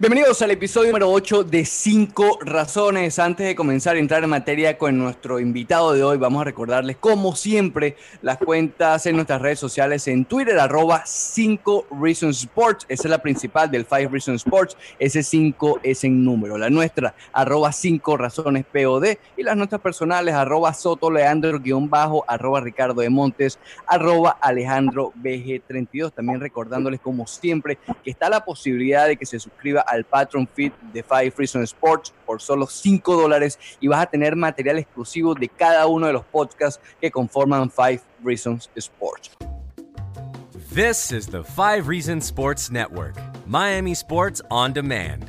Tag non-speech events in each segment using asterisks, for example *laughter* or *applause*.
Bienvenidos al episodio número 8 de 5 razones. Antes de comenzar a entrar en materia con nuestro invitado de hoy, vamos a recordarles, como siempre, las cuentas en nuestras redes sociales en Twitter, arroba 5 Reasons Sports. Esa es la principal del 5 Reasons Sports. Ese 5 es en número. La nuestra, arroba 5 razones POD. Y las nuestras personales, arroba Soto Leandro guion bajo, arroba Ricardo de Montes, arroba Alejandro BG32. También recordándoles, como siempre, que está la posibilidad de que se suscriba al Patron Feed de Five Reasons Sports por solo 5 dólares y vas a tener material exclusivo de cada uno de los podcasts que conforman Five Reasons Sports. This is the Five Reasons Sports Network, Miami Sports on Demand.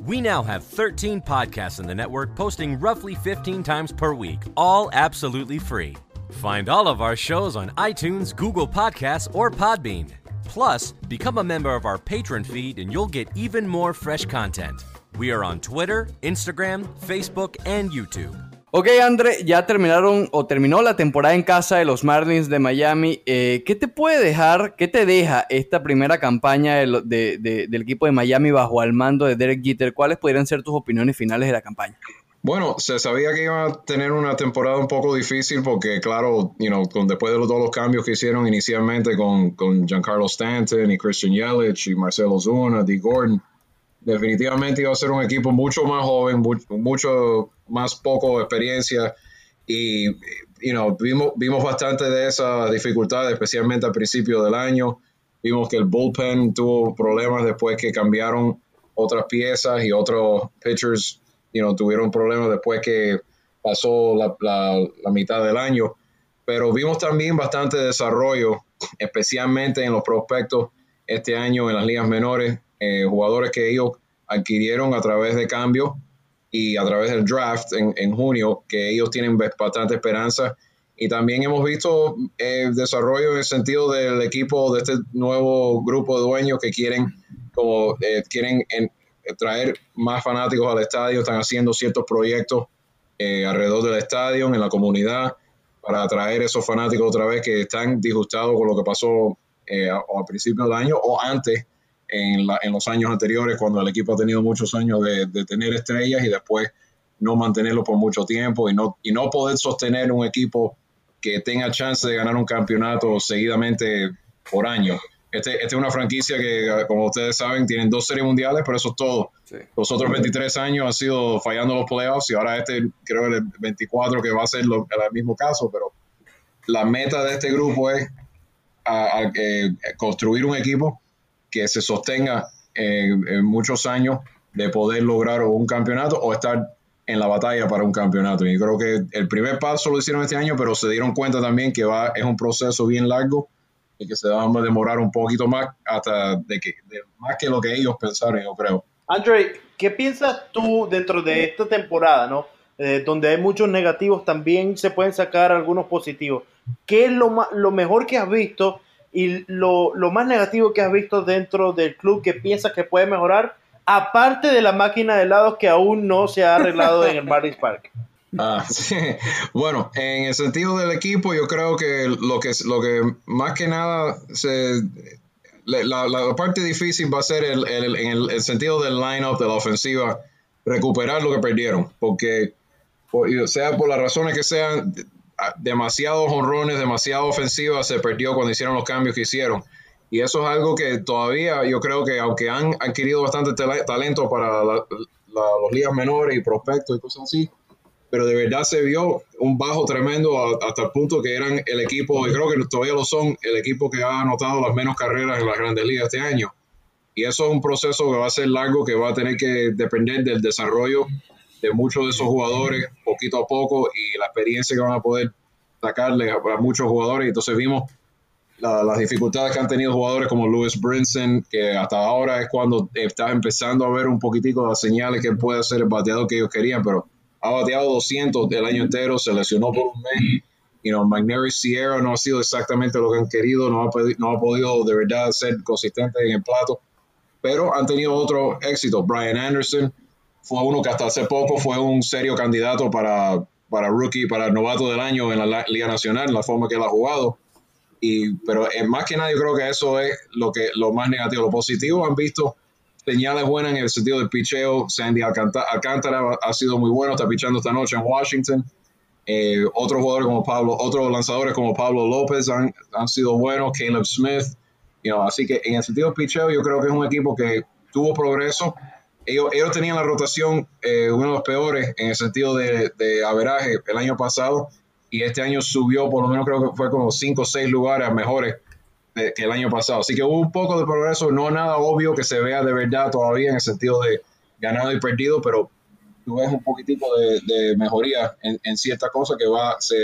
We now have 13 podcasts in the network posting roughly 15 times per week, all absolutely free. Find all of our shows on iTunes, Google Podcasts, or Podbean. Plus, become a member of our patron feed and you'll get even more fresh content. We are on Twitter, Instagram, Facebook, and YouTube. Ok, Andre, ya terminaron o terminó la temporada en casa de los Marlins de Miami. Eh, ¿Qué te puede dejar, qué te deja esta primera campaña de, de, de, del equipo de Miami bajo el mando de Derek Jeter? ¿Cuáles podrían ser tus opiniones finales de la campaña? Bueno, se sabía que iba a tener una temporada un poco difícil porque, claro, you know, con, después de todos los cambios que hicieron inicialmente con, con Giancarlo Stanton y Christian Yelich y Marcelo Zuna, D. Gordon, definitivamente iba a ser un equipo mucho más joven, mucho, mucho más poco experiencia y, you know, vimos, vimos bastante de esa dificultad, especialmente al principio del año. Vimos que el bullpen tuvo problemas después que cambiaron otras piezas y otros pitchers you know, tuvieron problemas después que pasó la, la, mitad del año. Pero vimos también bastante desarrollo, especialmente en los prospectos este año en las ligas menores, eh, jugadores que ellos adquirieron a través de cambios y a través del draft en, en junio, que ellos tienen bastante esperanza. Y también hemos visto eh, desarrollo en el sentido del equipo, de este nuevo grupo de dueños que quieren, como, eh, quieren en, traer más fanáticos al estadio, están haciendo ciertos proyectos eh, alrededor del estadio, en la comunidad, para atraer esos fanáticos otra vez que están disgustados con lo que pasó eh, al principio del año o antes, en, la, en, los años anteriores, cuando el equipo ha tenido muchos años de, de, tener estrellas y después no mantenerlo por mucho tiempo y no, y no poder sostener un equipo que tenga chance de ganar un campeonato seguidamente por año. Este, esta es una franquicia que, como ustedes saben, tienen dos series mundiales, pero eso es todo. Sí. Los otros 23 años han sido fallando los playoffs y ahora este, creo el 24 que va a ser lo, el mismo caso, pero la meta de este grupo es a, a, a eh, construir un equipo que se sostenga eh, en muchos años de poder lograr un campeonato o estar en la batalla para un campeonato. Y creo que el primer paso lo hicieron este año, pero se dieron cuenta también que va, es un proceso bien largo y que se va a demorar un poquito más hasta de que de, más que lo que ellos pensaron, yo creo. Andre, ¿qué piensas tú dentro de esta temporada, no? Eh, donde hay muchos negativos, también se pueden sacar algunos positivos. ¿Qué es lo, más, lo mejor que has visto y lo, lo, más negativo que has visto dentro del club que piensas que puede mejorar, aparte de la máquina de helados que aún no se ha arreglado en el Marlins Park? *laughs* Ah, *laughs* sí. Bueno, en el sentido del equipo, yo creo que lo que, lo que más que nada se, la, la parte difícil va a ser el, el, en el, el, sentido del line-up de la ofensiva, recuperar lo que perdieron, porque por, sea por las razones que sean, demasiados honrones, demasiada ofensiva se perdió cuando hicieron los cambios que hicieron. Y eso es algo que todavía yo creo que aunque han adquirido bastante talento para la, la, los ligas menores y prospectos y cosas así, pero de verdad se vio un bajo tremendo hasta el punto que eran el equipo, y creo que todavía lo son, el equipo que ha anotado las menos carreras en las grandes ligas este año. Y eso es un proceso que va a ser largo, que va a tener que depender del desarrollo de muchos de esos jugadores poquito a poco y la experiencia que van a poder sacarle a, muchos jugadores. Entonces vimos las dificultades que han tenido jugadores como Lewis Brinson, que hasta ahora es cuando está empezando a ver un poquitico las señales que puede ser el bateador que ellos querían, pero ha bateado 200 el año entero, se lesionó por un mes. You know, McNary Sierra no ha sido exactamente lo que han querido, no ha, no ha podido de verdad ser consistente en el plato, pero han tenido otro éxito. Brian Anderson fue uno que hasta hace poco fue un serio candidato para, para rookie, para novato del año en la Liga Nacional, la forma que él ha jugado. Y, pero es más que nada yo creo que eso es lo, que, lo más negativo. Lo positivo han visto señales buenas en el sentido del picheo. Sandy Alcántara ha sido muy bueno, está pichando esta noche en Washington. Eh, otros jugadores como Pablo, otros lanzadores como Pablo López han, sido buenos, Caleb Smith. Así que en el sentido del picheo yo creo que es un equipo que tuvo progreso. Ellos, ellos tenían la rotación eh, uno de los peores en el sentido de, de averaje el año pasado y este año subió por lo menos creo que fue como 5 o 6 lugares mejores que el año pasado. Así que hubo un poco de progreso, no nada obvio que se vea de verdad todavía en el sentido de ganado y perdido, pero tú ves un poquitico de, mejoría en, en ciertas cosas que va, se,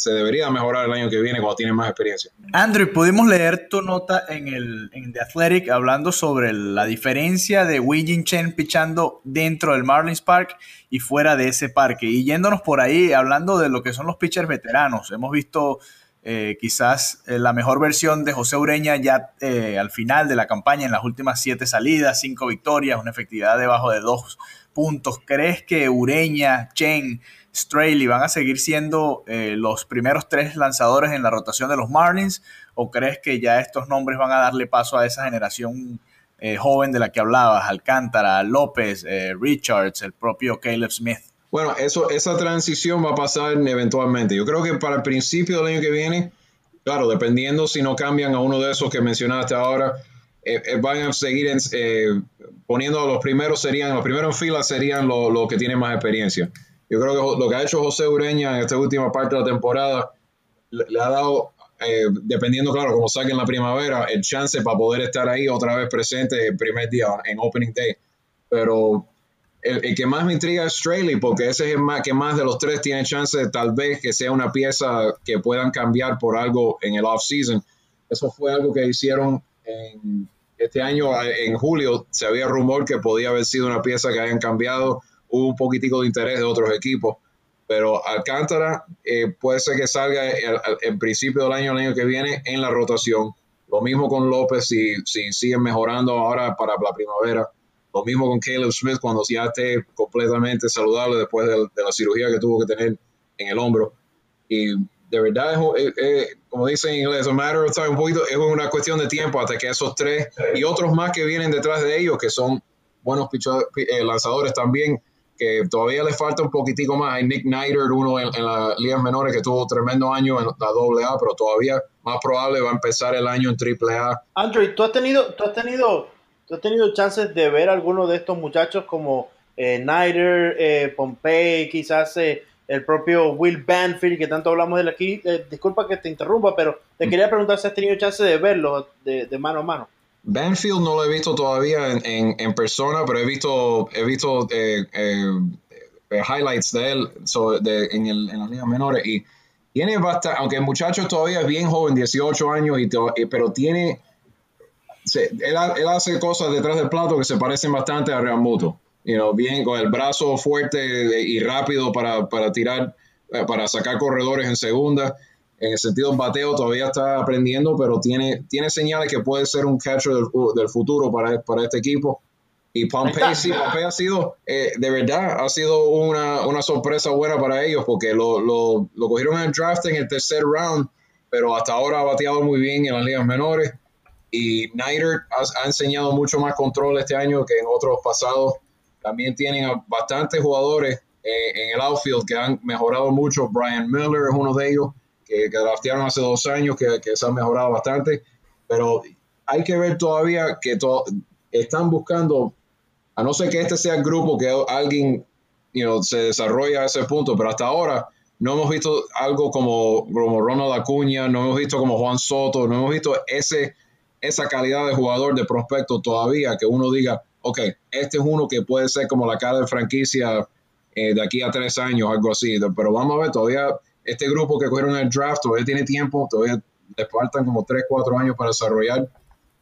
se debería mejorar el año que viene cuando tiene más experiencia. Andrew, pudimos leer tu nota en, el, The Athletic hablando sobre la diferencia de Wei Chen pichando dentro del Marlins Park y fuera de ese parque. Y yéndonos por ahí, hablando de lo que son los pitchers veteranos, hemos visto eh, quizás eh, la mejor versión de José Ureña ya eh, al final de la campaña, en las últimas siete salidas, cinco victorias, una efectividad debajo de dos puntos. ¿Crees que Ureña, Chen Straley van a seguir siendo eh, los primeros tres lanzadores en la rotación de los Marlins? ¿O crees que ya estos nombres van a darle paso a esa generación eh, joven de la que hablabas? Alcántara, López, Richards, el propio Caleb Smith. Bueno, eso, esa transición va a pasar eventualmente. Yo creo que para el principio del año que viene, claro, dependiendo si no cambian a uno de esos que mencionaste ahora, van a seguir poniendo a los primeros serían, los primeros en fila serían los que tienen más experiencia. Yo creo que lo que ha hecho José Ureña en esta última parte de la temporada le, ha dado, eh, dependiendo, claro, como saque en la primavera, el chance para poder estar ahí otra vez presente el primer día, en Opening Day. Pero el, que más me intriga es Straley, porque ese es el más, que más de los tres tiene chance de tal vez que sea una pieza que puedan cambiar por algo en el off-season. Eso fue algo que hicieron este año, en julio, se había rumor que podía haber sido una pieza que hayan cambiado hubo un poquitico de interés de otros equipos. Pero Alcántara eh, puede ser que salga en principio del año, el año que viene, en la rotación. Lo mismo con López si, si siguen mejorando ahora para la primavera. Lo mismo con Caleb Smith cuando ya esté completamente saludable después de, la cirugía que tuvo que tener en el hombro. Y de verdad, es, como dicen en inglés, a matter of time, es una cuestión de tiempo hasta que esos tres y otros más que vienen detrás de ellos, que son buenos eh, lanzadores también, que todavía le falta un poquitico más. Hay Nick Neidert, uno en, las ligas menores que tuvo tremendo año en la doble A, pero todavía más probable va a empezar el año en triple A. Andrew, ¿tú has tenido, tú has tenido, tú has tenido chances de ver a alguno de estos muchachos como eh, eh Pompey, quizás eh, el propio Will Banfield, que tanto hablamos de él aquí? Eh, disculpa que te interrumpa, pero te quería preguntar si has tenido chance de verlo de mano a mano. Banfield no lo he visto todavía en, persona, pero he visto, he visto highlights de él en, el, en, las ligas menores y tiene bastante, aunque el muchacho todavía es bien joven, 18 años, y pero tiene, él, hace cosas detrás del plato que se parecen bastante a Real Muto. You know, bien con el brazo fuerte y rápido para, para tirar, para sacar corredores en segunda en el sentido bateo todavía está aprendiendo, pero tiene, tiene señales que puede ser un catcher del, futuro para, para, este equipo. Y Pompey, sí, Pompey ha sido, eh, de verdad, ha sido una, una, sorpresa buena para ellos porque lo, lo, lo, cogieron en el draft en el tercer round, pero hasta ahora ha bateado muy bien en las ligas menores. Y Nider ha, enseñado mucho más control este año que en otros pasados. También tienen bastantes jugadores eh, en el outfield que han mejorado mucho. Brian Miller es uno de ellos que, que draftearon hace dos años, que, que, se han mejorado bastante, pero hay que ver todavía que están buscando, a no ser que este sea el grupo que alguien se desarrolla a ese punto, pero hasta ahora no hemos visto algo como, como Ronald Acuña, no hemos visto como Juan Soto, no hemos visto ese, esa calidad de jugador, de prospecto todavía, que uno diga, ok, este es uno que puede ser como la cara de franquicia eh, de aquí a tres años, algo así. Pero vamos a ver, todavía este grupo que cogieron el draft todavía tiene tiempo, todavía les faltan como tres, cuatro años para desarrollar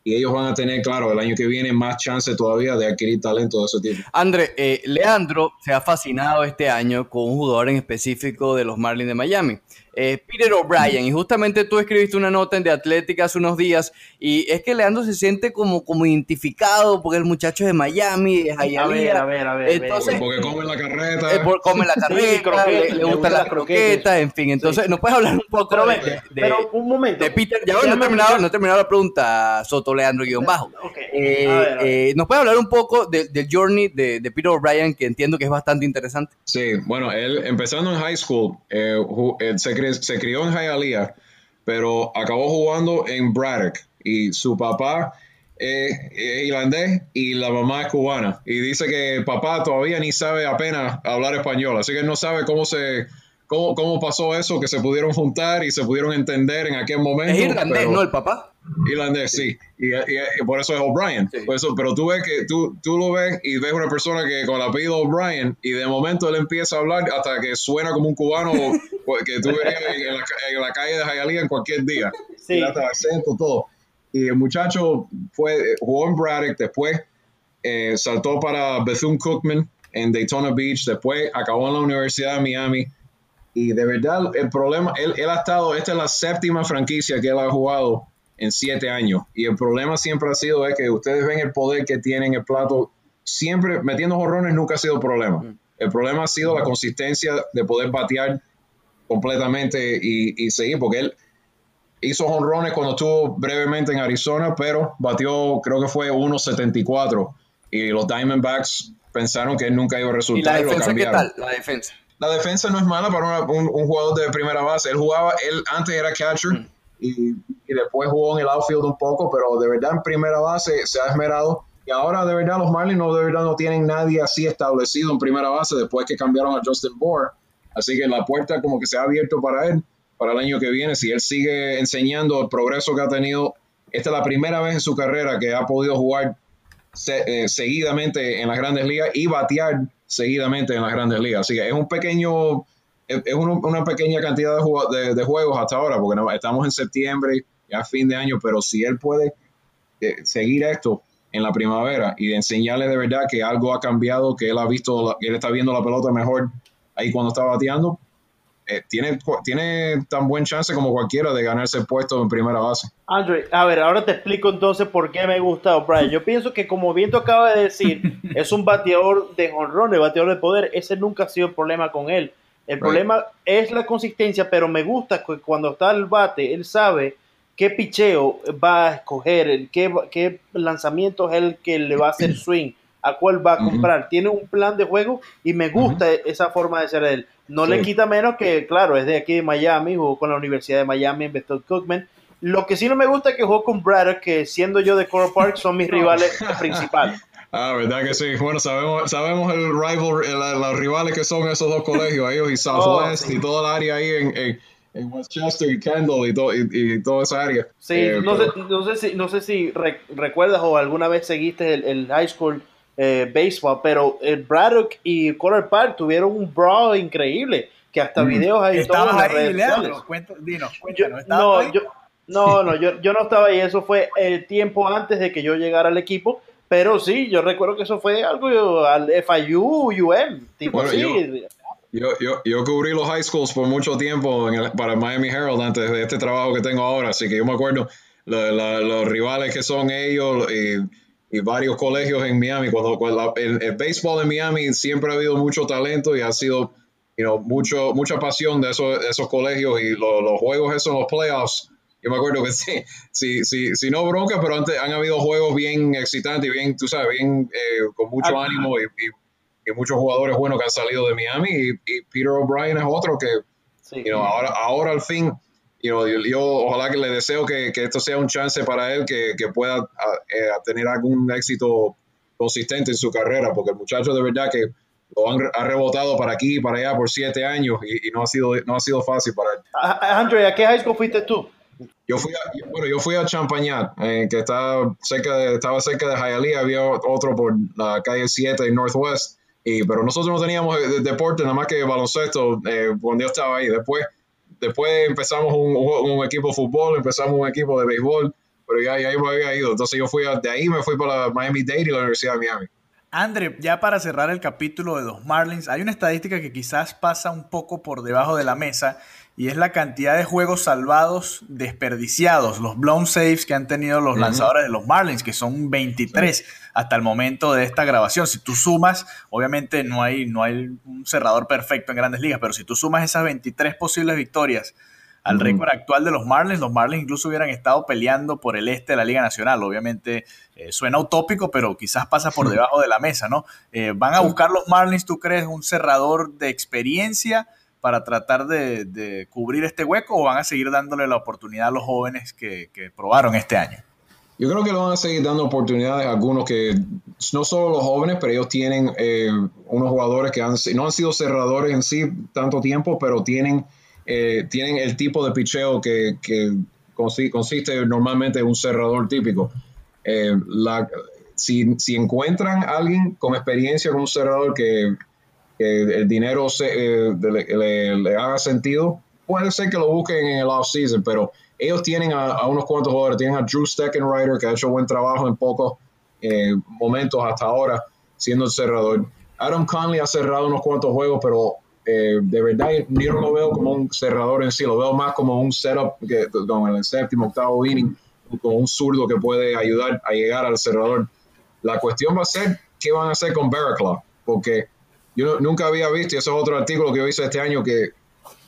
y ellos van a tener, claro, el año que viene más chance todavía de adquirir talento de ese tipo. André, eh, Leandro se ha fascinado este año con un jugador en específico de los Marlins de Miami. Eh, Peter O'Brien, y justamente tú escribiste una nota en The Athletic hace unos días, y es que Leandro se siente como, como identificado porque el muchacho es de Miami, de A ver, a ver, a ver. Entonces, porque come la carreta. Eh, come la carreta, le, le, gustan las croquetas, en fin. Entonces, sí. ¿nos puedes hablar un poco pero, de, de, pero, un momento. De Peter, ya no he terminado, no he terminado la pregunta, Soto Leandro guion bajo. Okay. Eh, a ver, a ver. Eh, ¿Nos puedes hablar un poco del de journey de, de, Peter O'Brien, que entiendo que es bastante interesante? Sí, bueno, él empezando en high school, eh, se, se, crió en Hialeah, pero acabó jugando en Braddock y su papá es irlandés y la mamá es cubana. Y dice que el papá todavía ni sabe apenas hablar español, así que no sabe cómo se... Cómo, ¿Cómo pasó eso? Que se pudieron juntar y se pudieron entender en aquel momento. Es irlandés, pero, ¿no? El papá. Irlandés, sí. Y, y, y, por eso es O'Brien. Sí. pero tú ves que tú, tú lo ves y ves una persona que con el apellido O'Brien y de momento él empieza a hablar hasta que suena como un cubano *laughs* que tú verías en la, en la calle de Hialeah en cualquier día. Sí. Hasta acento, todo. Y el muchacho fue, jugó en Braddock, después eh, saltó para Bethune-Cookman en Daytona Beach, después acabó en la Universidad de Miami. Y de verdad, el problema, él, él, ha estado, esta es la séptima franquicia que él ha jugado en siete años. Y el problema siempre ha sido es que ustedes ven el poder que tiene en el plato. Siempre metiendo jorrones nunca ha sido problema. El problema ha sido la consistencia de poder batear completamente y, y seguir, porque él hizo honrones cuando estuvo brevemente en Arizona, pero batió, creo que fue 1.74. Y los Diamondbacks pensaron que él nunca iba a resultar. ¿Y la defensa qué tal? La defensa la defensa no es mala para una, un, un, jugador de primera base. Él jugaba, él antes era catcher mm. y, y, después jugó en el outfield un poco, pero de verdad en primera base se ha esmerado. Y ahora de verdad los Marlins no, de verdad no tienen nadie así establecido en primera base después que cambiaron a Justin Bohr. Así que la puerta como que se ha abierto para él para el año que viene. Si él sigue enseñando el progreso que ha tenido, esta es la primera vez en su carrera que ha podido jugar eh, seguidamente en las grandes ligas y batear seguidamente en las grandes ligas. Así que es un pequeño, es, es un, una pequeña cantidad de, de, juegos hasta ahora, porque estamos en septiembre, ya fin de año, pero si él puede eh, seguir esto en la primavera y de enseñarle de verdad que algo ha cambiado, que él ha visto, que él está viendo la pelota mejor ahí cuando está bateando, eh, tiene, tiene tan buen chance como cualquiera de ganarse el puesto en primera base. Andre, a ver, ahora te explico entonces por qué me gusta O'Brien. Yo pienso que como Viento acaba de decir, *laughs* es un bateador de jonrón, bateador de poder. Ese nunca ha sido el problema con él. El right. problema es la consistencia, pero me gusta que cuando está el bate, él sabe qué picheo va a escoger, qué, qué lanzamiento es el que le va a hacer *clears throat* swing, a cuál va a comprar. Uh -huh. Tiene un plan de juego y me gusta uh -huh. esa forma de ser él. No sí. le quita menos que, claro, es de aquí de Miami, jugó con la Universidad de Miami en Bethune Cookman. Lo que sí no me gusta es que jugó con Braddock, que siendo yo de Coral Park son mis *laughs* rivales principales. *laughs* Ah, verdad que sí. Bueno, sabemos, sabemos el rival, los rivales que son esos dos colegios, ellos y Southwest oh, sí. y toda el área ahí en, en, en Westchester y Kendall y, to, y, y, toda esa área. Sí, eh, no, pero... sé, no, sé si, no sé si re, recuerdas o alguna vez seguiste el, el high school eh, baseball, pero el Braddock y Coral Park tuvieron un brawl increíble, que hasta mm. videos hay todas las redes sociales. Cuento, dinos, cuéntanos, yo, no, yo, no, no, yo, yo no estaba ahí, eso fue el tiempo antes de que yo llegara al equipo, pero sí, yo recuerdo que eso fue algo al FIU, UM, tipo bueno, sí. Yo, yo, yo, cubrí los high schools por mucho tiempo el, para Miami Herald antes de este trabajo que tengo ahora, así que yo me acuerdo lo, los rivales que son ellos y, y, varios colegios en Miami. Cuando, cuando la, el, el, béisbol en Miami siempre ha habido mucho talento y ha sido you know, mucho, mucha pasión de esos, esos colegios y lo, los juegos esos en los playoffs. Yo me acuerdo que *laughs* sí, sí, sí, sí no bronca, pero antes han habido juegos bien excitantes y bien, tú sabes, bien eh, con mucho ah, ánimo y, y y muchos jugadores buenos que han salido de Miami y, y Peter O'Brien es otro que sí. you know, ahora, ahora al fin you know, yo, yo, ojalá que le deseo que, que, esto sea un chance para él que, que pueda a, eh, tener algún éxito consistente en su carrera porque el muchacho de verdad que lo han ha rebotado para aquí y para allá por siete años y, y, no ha sido no ha sido fácil para él. Andre, ¿a qué high school fuiste tú? Yo fui a, bueno, yo fui a Champagnat, eh, que está cerca de, estaba cerca de Hialeah, había otro por la calle 7 en Northwest, Y, pero nosotros no teníamos deporte nada más que baloncesto eh, cuando yo estaba ahí. Después, después empezamos un, equipo de fútbol, empezamos un equipo de béisbol, pero ya, ya me había ido. Entonces yo fui de ahí, me fui para Miami Dade y la Universidad de Miami. Andre, ya para cerrar el capítulo de los Marlins, hay una estadística que quizás pasa un poco por debajo de la mesa y es la cantidad de juegos salvados desperdiciados, los blown saves que han tenido los lanzadores de los Marlins, que son 23 hasta el momento de esta grabación. Si tú sumas, obviamente no hay, no hay un cerrador perfecto en grandes ligas, pero si tú sumas esas 23 posibles victorias al récord actual de los Marlins. Los Marlins incluso hubieran estado peleando por el este de la Liga Nacional. Obviamente eh, suena utópico, pero quizás pasa por debajo de la mesa, ¿no? Eh, ¿Van a buscar los Marlins, tú crees, un cerrador de experiencia para tratar de, cubrir este hueco o van a seguir dándole la oportunidad a los jóvenes que, probaron este año? Yo creo que lo van a seguir dando oportunidades a algunos que, no solo los jóvenes, pero ellos tienen eh, unos jugadores que no han sido cerradores en sí tanto tiempo, pero tienen eh, tienen el tipo de picheo que, consiste normalmente en un cerrador típico. Eh, si, encuentran a alguien con experiencia con un cerrador que, el dinero eh, le, haga sentido, puede ser que lo busquen en el off-season, pero ellos tienen a, unos cuantos jugadores. Tienen a Drew Steckenrider, que ha hecho buen trabajo en pocos momentos hasta ahora, siendo el cerrador. Adam Conley ha cerrado unos cuantos juegos, pero eh, de verdad yo no lo veo como un cerrador en sí, lo veo más como un setup que, con el séptimo, octavo inning, como un zurdo que puede ayudar a llegar al cerrador. La cuestión va a ser qué van a hacer con Barraclaw, porque yo nunca había visto, y eso es otro artículo que yo hice este año, que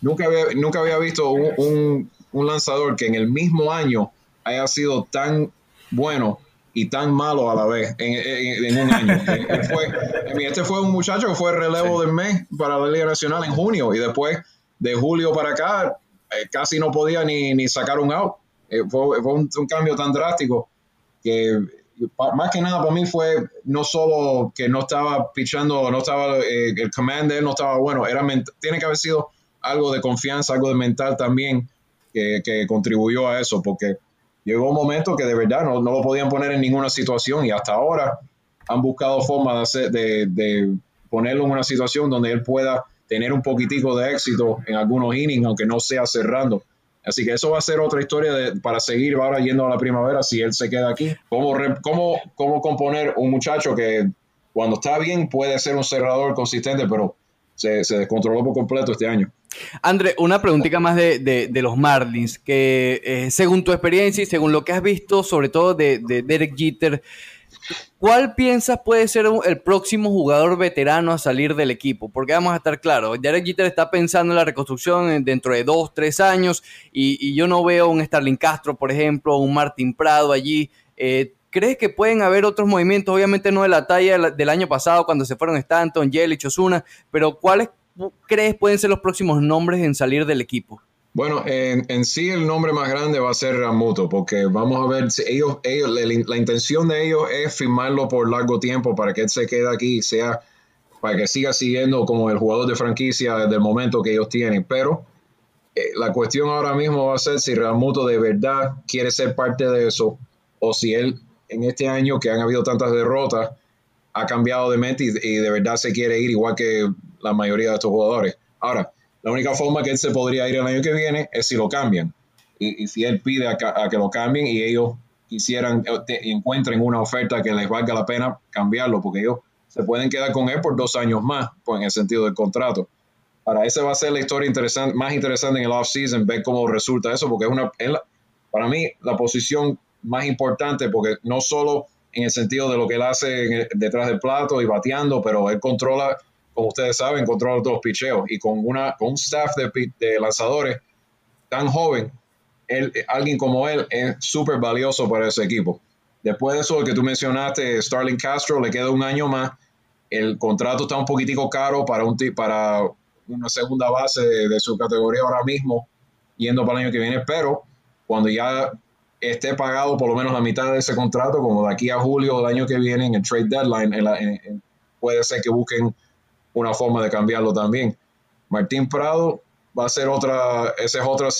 nunca había, nunca había visto un, un lanzador que en el mismo año haya sido tan bueno y tan malo a la vez en, un año. *laughs* este fue un muchacho que fue relevo del mes para la Liga Nacional en junio y después de julio para acá eh, casi no podía ni, ni sacar un out. Eh, fue, un, cambio tan drástico que más que nada para mí fue no solo que no estaba pichando, no estaba eh, el command de él no estaba bueno, era tiene que haber sido algo de confianza, algo de mental también que, contribuyó a eso, porque llegó un momento que de verdad no, lo podían poner en ninguna situación y hasta ahora han buscado formas de, de, ponerlo en una situación donde él pueda tener un poquitico de éxito en algunos innings, aunque no sea cerrando. Así que eso va a ser otra historia para seguir ahora yendo a la primavera si él se queda aquí. ¿Cómo, cómo, cómo componer un muchacho que cuando está bien puede ser un cerrador consistente, pero se, se descontroló por completo este año? André, una preguntita más de, los Marlins, que eh, según tu experiencia y según lo que has visto, sobre todo de, Derek Jeter, ¿cuál piensas puede ser el próximo jugador veterano a salir del equipo? Porque vamos a estar claros, Derek Jeter está pensando en la reconstrucción dentro de dos, tres años y, yo no veo un Starling Castro, por ejemplo, un Martín Prado allí. Eh, ¿Crees que pueden haber otros movimientos? Obviamente no de la talla del año pasado cuando se fueron Stanton, Yelich, Osuna, pero ¿cuáles crees pueden ser los próximos nombres en salir del equipo? Bueno, en, sí el nombre más grande va a ser Ramuto, porque vamos a ver, si ellos, ellos la, intención de ellos es firmarlo por largo tiempo para que él se quede aquí y sea, para que siga siguiendo como el jugador de franquicia desde el momento que ellos tienen. Pero eh, la cuestión ahora mismo va a ser si Ramuto de verdad quiere ser parte de eso o si él en este año que han habido tantas derrotas ha cambiado de mente y de verdad se quiere ir igual que la mayoría de estos jugadores. Ahora, la única forma que él se podría ir el año que viene es si lo cambian. Y, si él pide a, que lo cambien y ellos quisieran, eh, encuentren una oferta que les valga la pena cambiarlo, porque ellos se pueden quedar con él por dos años más, pues en el sentido del contrato. Para esa va a ser la historia interesante, más interesante en el off-season, ver cómo resulta eso, porque es una, para mí, la posición más importante, porque no solo en el sentido de lo que él hace detrás del plato y bateando, pero él controla como ustedes saben, controla los picheos y con, una, con un staff de, lanzadores tan joven, él, alguien como él es súper valioso para ese equipo. Después de eso, que tú mencionaste, Starling Castro, le queda un año más. El contrato está un poquitico caro para, un, para una segunda base de, su categoría ahora mismo, yendo para el año que viene, pero cuando ya esté pagado por lo menos la mitad de ese contrato, como de aquí a julio del año que viene, en el trade deadline, puede ser que busquen una forma de cambiarlo también. Martín Prado va a ser otra, ese es otro,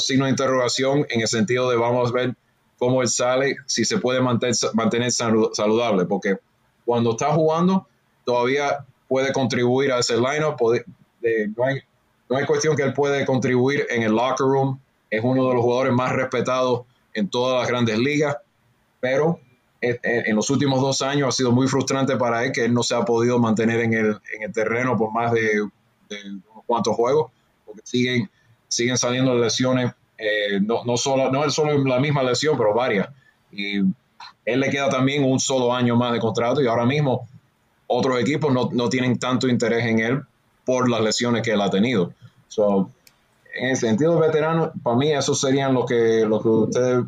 signo de interrogación en el sentido de vamos a ver cómo él sale, si se puede mantener, saludable, porque cuando está jugando todavía puede contribuir a ese lineup. no, hay, no hay cuestión que él puede contribuir en el locker room. Es uno de los jugadores más respetados en todas las grandes ligas, pero en los últimos dos años ha sido muy frustrante para él que él no se ha podido mantener en el, en el terreno por más de, unos cuantos juegos, porque siguen, siguen saliendo lesiones, eh, no, no, solo, no es solo la misma lesión, pero varias. Y él le queda también un solo año más de contrato y ahora mismo otros equipos no, no tienen tanto interés en él por las lesiones que él ha tenido. So, en el sentido veterano, para mí esos serían los que, los que ustedes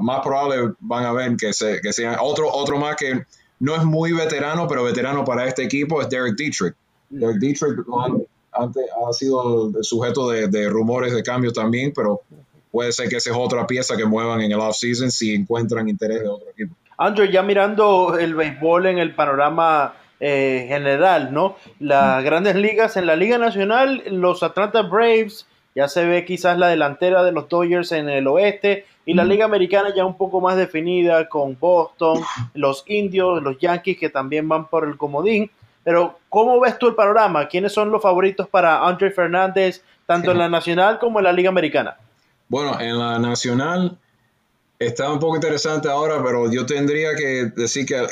más probable van a ver que, se, que sea otro, otro más que no es muy veterano, pero veterano para este equipo es Derek Dietrich. Derek Dietrich antes ha sido sujeto de, rumores de cambio también, pero puede ser que esa es otra pieza que muevan en el offseason si encuentran interés de otro equipo. Andrew, ya mirando el béisbol en el panorama eh, general, ¿no? Las grandes ligas, en la Liga Nacional, los Atlanta Braves, ya se ve quizás la delantera de los Dodgers en el oeste, y la Liga Americana ya un poco más definida con Boston, *laughs* los Indios, los Yankees que también van por el comodín. Pero, ¿cómo ves tú el panorama? ¿Quiénes son los favoritos para Andre Fernández, tanto en la Nacional como en la Liga Americana? Bueno, en la Nacional está un poco interesante ahora, pero yo tendría que decir que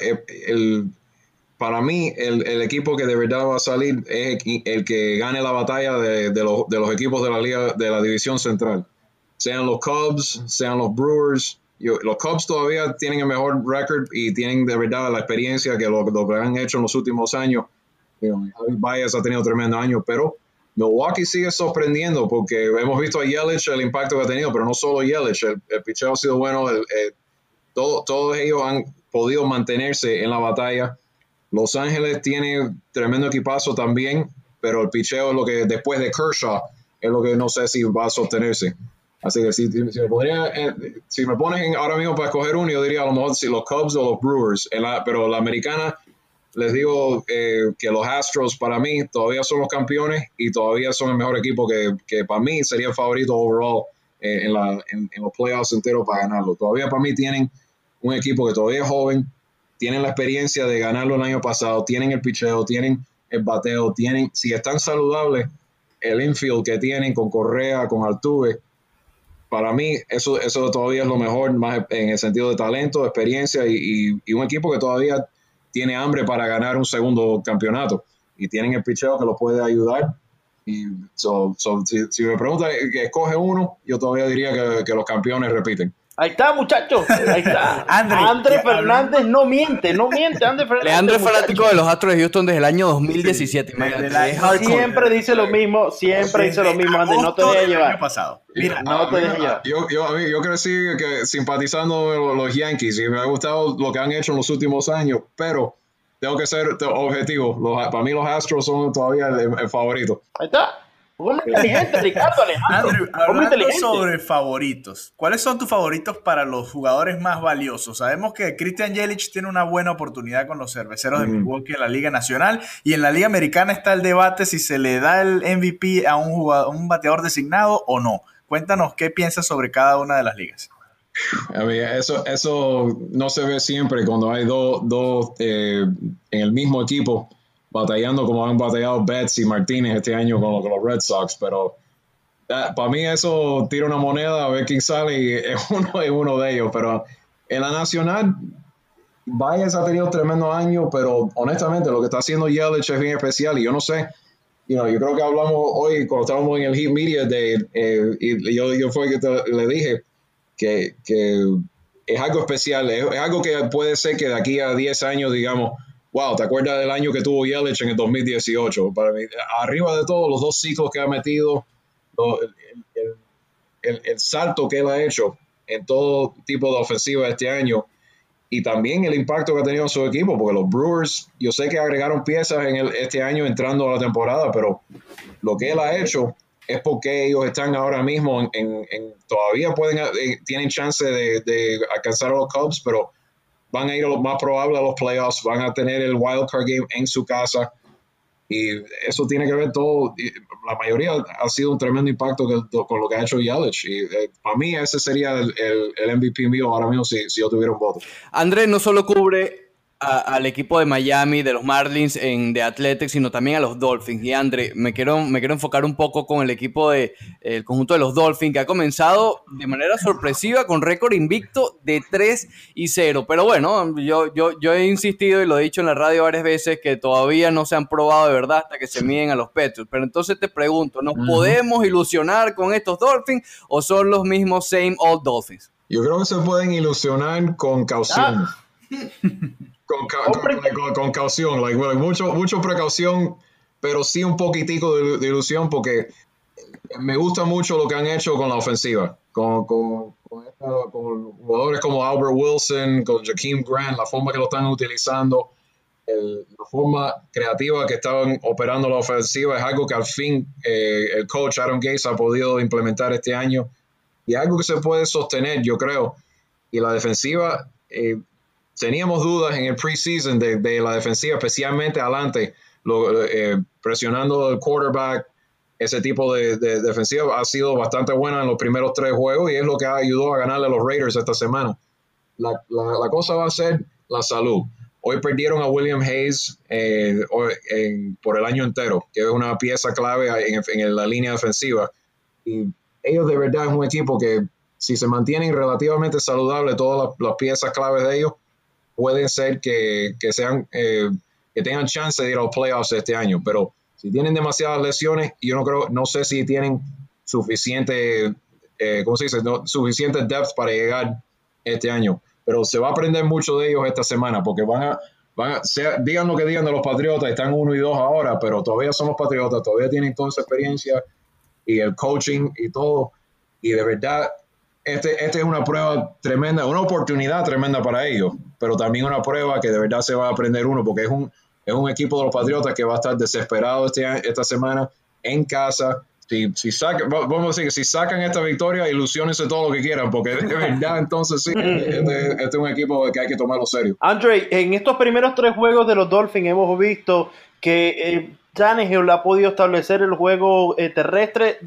el, para mí el, equipo que de verdad va a salir es el, que gane la batalla de, los, de, los, equipos de la liga de la división central sean los Cubs, sean los Brewers. los Cubs todavía tienen el mejor record y tienen de verdad la experiencia que lo, que han hecho en los últimos años. Javi Baez ha tenido tremendo año, pero Milwaukee sigue sorprendiendo porque hemos visto a Yelich el impacto que ha tenido, pero no solo Yelich, el, el ha sido bueno, todos ellos han podido mantenerse en la batalla. Los Ángeles tiene tremendo equipazo también, pero el picheo es lo que después de Kershaw es lo que no sé si va a sostenerse. Así que si, me, eh, si me pones ahora mismo para escoger uno, yo diría a lo mejor si los Cubs o los Brewers. pero la americana, les digo eh, que los Astros para mí todavía son los campeones y todavía son el mejor equipo que, que para mí sería el favorito overall eh, en, la, en, los playoffs enteros para ganarlo. Todavía para mí tienen un equipo que todavía es joven, tienen la experiencia de ganarlo el año pasado, tienen el picheo, tienen el bateo, tienen, si están saludables, el infield que tienen con Correa, con Altuve para mí eso, eso todavía es lo mejor, más en el sentido de talento, experiencia y, un equipo que todavía tiene hambre para ganar un segundo campeonato y tienen el picheo que lo puede ayudar. Y si, me pregunta que escoge uno, yo todavía diría que los campeones repiten. Ahí está, muchachos. Ahí está. *laughs* André, Fernández no miente, no miente. André Fernández. Leandro es fanático de los Astros de Houston desde el año 2017. siempre dice lo mismo, siempre dice lo mismo, André. No te voy a llevar. Pasado. Mira, no te dejes llevar. Yo, yo, yo crecí que, simpatizando los Yankees y me ha gustado lo que han hecho en los últimos años, pero tengo que ser objetivo. para mí los Astros son todavía el favorito. Ahí está inteligente, Ricardo Alejandro. hablando sobre favoritos, ¿cuáles son tus favoritos para los jugadores más valiosos? Sabemos que Christian Yelich tiene una buena oportunidad con los cerveceros de Milwaukee en la Liga Nacional y en la Liga Americana está el debate si se le da el MVP a un, jugador, un bateador designado o no. Cuéntanos qué piensas sobre cada una de las ligas. eso, eso no se ve siempre cuando hay dos, dos eh, en el mismo equipo batallando como han batallado Betts y Martínez este año con, los Red Sox, pero ah, para mí eso tira una moneda a ver quién sale y *laughs* es uno, es uno de ellos, pero en la nacional Baez ha tenido tremendo año, pero honestamente lo que está haciendo Yelich es bien especial y yo no sé, you know, yo creo que hablamos hoy cuando estábamos en el Heat Media de, eh, y yo, yo fue que le dije que, que, es algo especial, es, es algo que puede ser que de aquí a 10 años, digamos, wow, ¿te acuerdas del año que tuvo Yelich en el 2018? Para mí, arriba de todo, los dos ciclos que ha metido, el, salto que él ha hecho en todo tipo de ofensiva este año y también el impacto que ha tenido en su equipo, porque los Brewers, yo sé que agregaron piezas en este año entrando a la temporada, pero lo que él ha hecho es porque ellos están ahora mismo en, todavía pueden, eh, tienen chance de, de alcanzar a los Cubs, pero van a ir a lo más probable a los playoffs, van a tener el wild card game en su casa. Y eso tiene que ver todo, la mayoría ha sido un tremendo impacto con lo que ha hecho Yelich. Y eh, para mí ese sería el, el, MVP mío ahora mismo si, si, yo tuviera un voto. Andrés no solo cubre al equipo de Miami, de los Marlins en The Athletics, sino también a los Dolphins. Y Andre, me quiero, me quiero enfocar un poco con el equipo de el conjunto de los Dolphins, que ha comenzado de manera sorpresiva con récord invicto de 3 y 0. Pero bueno, yo, yo, yo he insistido y lo he dicho en la radio varias veces que todavía no se han probado de verdad hasta que se miden a los Patriots. Pero entonces te pregunto, ¿nos podemos ilusionar con estos Dolphins o son los mismos same old Dolphins? Yo creo que se pueden ilusionar con caución. Ah. *laughs* Con, caución, like, mucho, mucho precaución, pero sí un poquitico de, ilusión porque me gusta mucho lo que han hecho con la ofensiva, con, con, jugadores como Albert Wilson, con Jakeem Grant, la forma que lo están utilizando, la forma creativa que estaban operando la ofensiva es algo que al fin eh, el coach Aaron Gates ha podido implementar este año y algo que se puede sostener, yo creo. Y la defensiva, eh, teníamos dudas en el preseason de, de la defensiva, especialmente adelante, lo, eh, presionando el quarterback. Ese tipo de, defensiva ha sido bastante buena en los primeros tres juegos y es lo que ayudó a ganarle a los Raiders esta semana. La, la, cosa va a ser la salud. Hoy perdieron a William Hayes eh, por el año entero, que es una pieza clave en, en la línea defensiva. Y ellos de verdad es un equipo que si se mantienen relativamente saludables todas las, piezas claves de ellos, pueden ser que, sean eh, que tengan chance de ir a los playoffs este año. Pero si tienen demasiadas lesiones, yo no creo, no sé si tienen suficiente, eh, ¿cómo se dice? suficiente depth para llegar este año. Pero se va a aprender mucho de ellos esta semana porque van a, van a digan lo que digan de los Patriotas, están uno y dos ahora, pero todavía son los Patriotas, todavía tienen toda esa experiencia y el coaching y todo. Y de verdad, este, este es una prueba tremenda, una oportunidad tremenda para ellos, pero también una prueba que de verdad se va a aprender uno, porque es un, es un equipo de los Patriotas que va a estar desesperado este, esta semana en casa. Si, si sacan, vamos a decir que si sacan esta victoria, ilusionense todo lo que quieran, porque de verdad entonces sí, *laughs* este, este, es un equipo que hay que tomarlo serio. Andre, en estos primeros tres juegos de los Dolphins hemos visto que eh, Tannehill ha podido establecer el juego eh, terrestre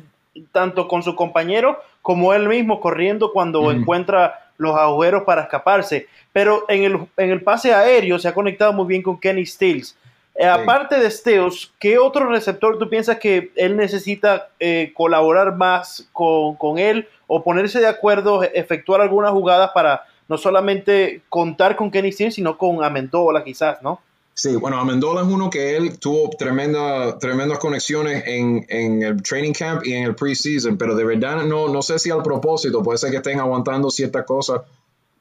tanto con su compañero como él mismo corriendo cuando encuentra los agujeros para escaparse. Pero en el, en el pase aéreo se ha conectado muy bien con Kenny Stills. Eh, aparte de Stills, ¿qué otro receptor tú piensas que él necesita eh, colaborar más con, con, él o ponerse de acuerdo, efectuar algunas jugadas para no solamente contar con Kenny Stills, sino con Amendola quizás, ¿no? Sí, bueno, Amendola es uno que él tuvo tremenda, tremendas conexiones en, en, el training camp y en el preseason, pero de verdad no, no sé si al propósito, puede ser que estén aguantando ciertas cosas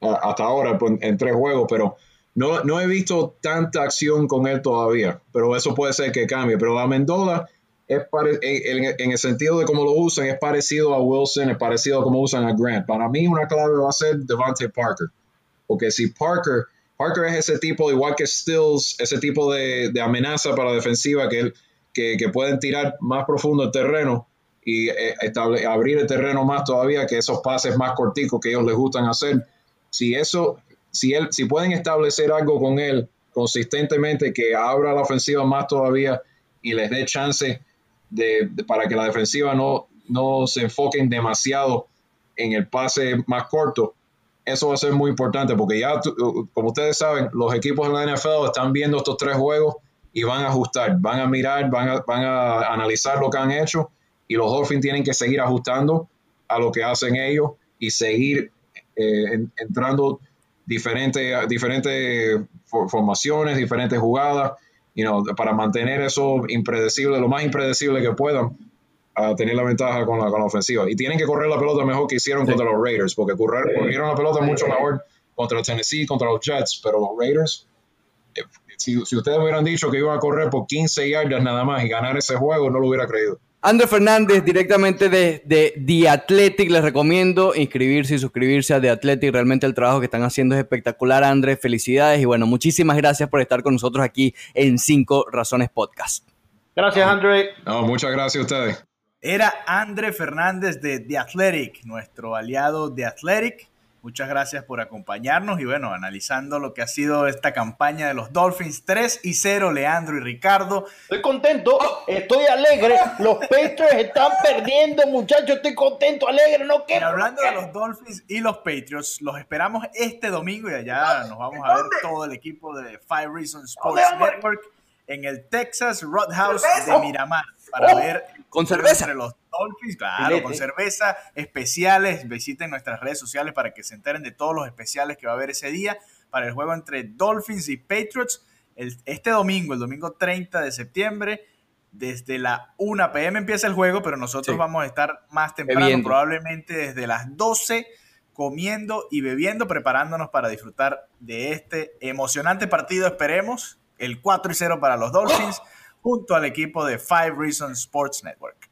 hasta ahora pues, en tres juegos, pero no, no he visto tanta acción con él todavía, pero eso puede ser que cambie. Pero Amendola es en, en, el sentido de cómo lo usan, es parecido a Wilson, es parecido a cómo usan a Grant. Para mí una clave va a ser Devante Parker, porque si Parker Parker es ese tipo, igual que Stills, ese tipo de, amenaza para la defensiva que, que, pueden tirar más profundo el terreno y eh, abrir el terreno más todavía que esos pases más corticos que ellos les gustan hacer. Si eso, si él, si pueden establecer algo con él consistentemente que abra la ofensiva más todavía y les dé chance de, para que la defensiva no, no se enfoquen demasiado en el pase más corto, eso va a ser muy importante porque ya, como ustedes saben, los equipos en la NFL están viendo estos tres juegos y van a ajustar, van a mirar, van a, van a analizar lo que han hecho y los Dolphins tienen que seguir ajustando a lo que hacen ellos y seguir eh, entrando diferentes, diferentes formaciones, diferentes jugadas, you know, para mantener eso impredecible, lo más impredecible que puedan a tener la ventaja con la, con la ofensiva. Y tienen que correr la pelota mejor que hicieron contra los Raiders, porque corrieron la pelota mucho mejor contra Tennessee, contra los Jets, pero los Raiders, eh, si, si, ustedes hubieran dicho que iban a correr por 15 yardas nada más y ganar ese juego, no lo hubiera creído. André Fernández, directamente de, de, The Athletic, les recomiendo inscribirse y suscribirse a The Athletic. Realmente el trabajo que están haciendo es espectacular, Andrés. Felicidades y bueno, muchísimas gracias por estar con nosotros aquí en Cinco Razones Podcast. Gracias, André. No, muchas gracias a ustedes. Era André Fernández de The Athletic, nuestro aliado de Athletic. Muchas gracias por acompañarnos y bueno, analizando lo que ha sido esta campaña de los Dolphins 3 y 0, Leandro y Ricardo. Estoy contento, estoy alegre. Los Patriots están perdiendo, muchachos. Estoy contento, alegre. No quiero. Y hablando de los Dolphins y los Patriots, los esperamos este domingo y allá nos vamos a ver todo el equipo de Five Reasons Sports Network en el Texas Roadhouse de Miramar para oh, ver con cerveza entre los Dolphins, claro, con cerveza, especiales. Visiten nuestras redes sociales para que se enteren de todos los especiales que va a haber ese día para el juego entre Dolphins y Patriots este domingo, el domingo 30 de septiembre. Desde la 1 pm empieza el juego, pero nosotros vamos a estar más temprano, probablemente desde las 12 comiendo y bebiendo, preparándonos para disfrutar de este emocionante partido, esperemos, el 4 y 0 para los Dolphins, junto al equipo de Five Reasons Sports Network.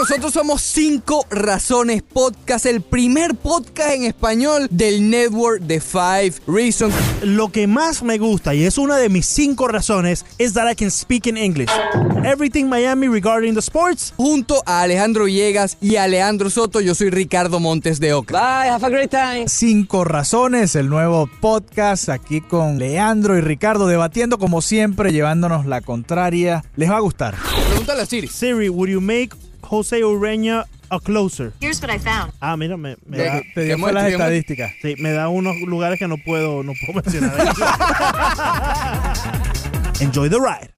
Nosotros somos Cinco Razones Podcast, el primer podcast en español del network de Five Reasons. Lo que más me gusta y es una de mis cinco razones es that I can speak in English. Everything Miami regarding the sports. Junto a Alejandro Villegas y a Alejandro Soto, yo soy Ricardo Montes de Oca. Bye, have a great time. Cinco Razones, el nuevo podcast aquí con Leandro y Ricardo debatiendo como siempre, llevándonos la contraria. Les va a gustar. Pregúntale a Siri. Siri, would you make José Ureña a closer. Here's what I found. Ah, mira, me, me da, te dio las estadísticas. Sí, me da unos lugares que no puedo, no puedo mencionar. *laughs* Enjoy the ride.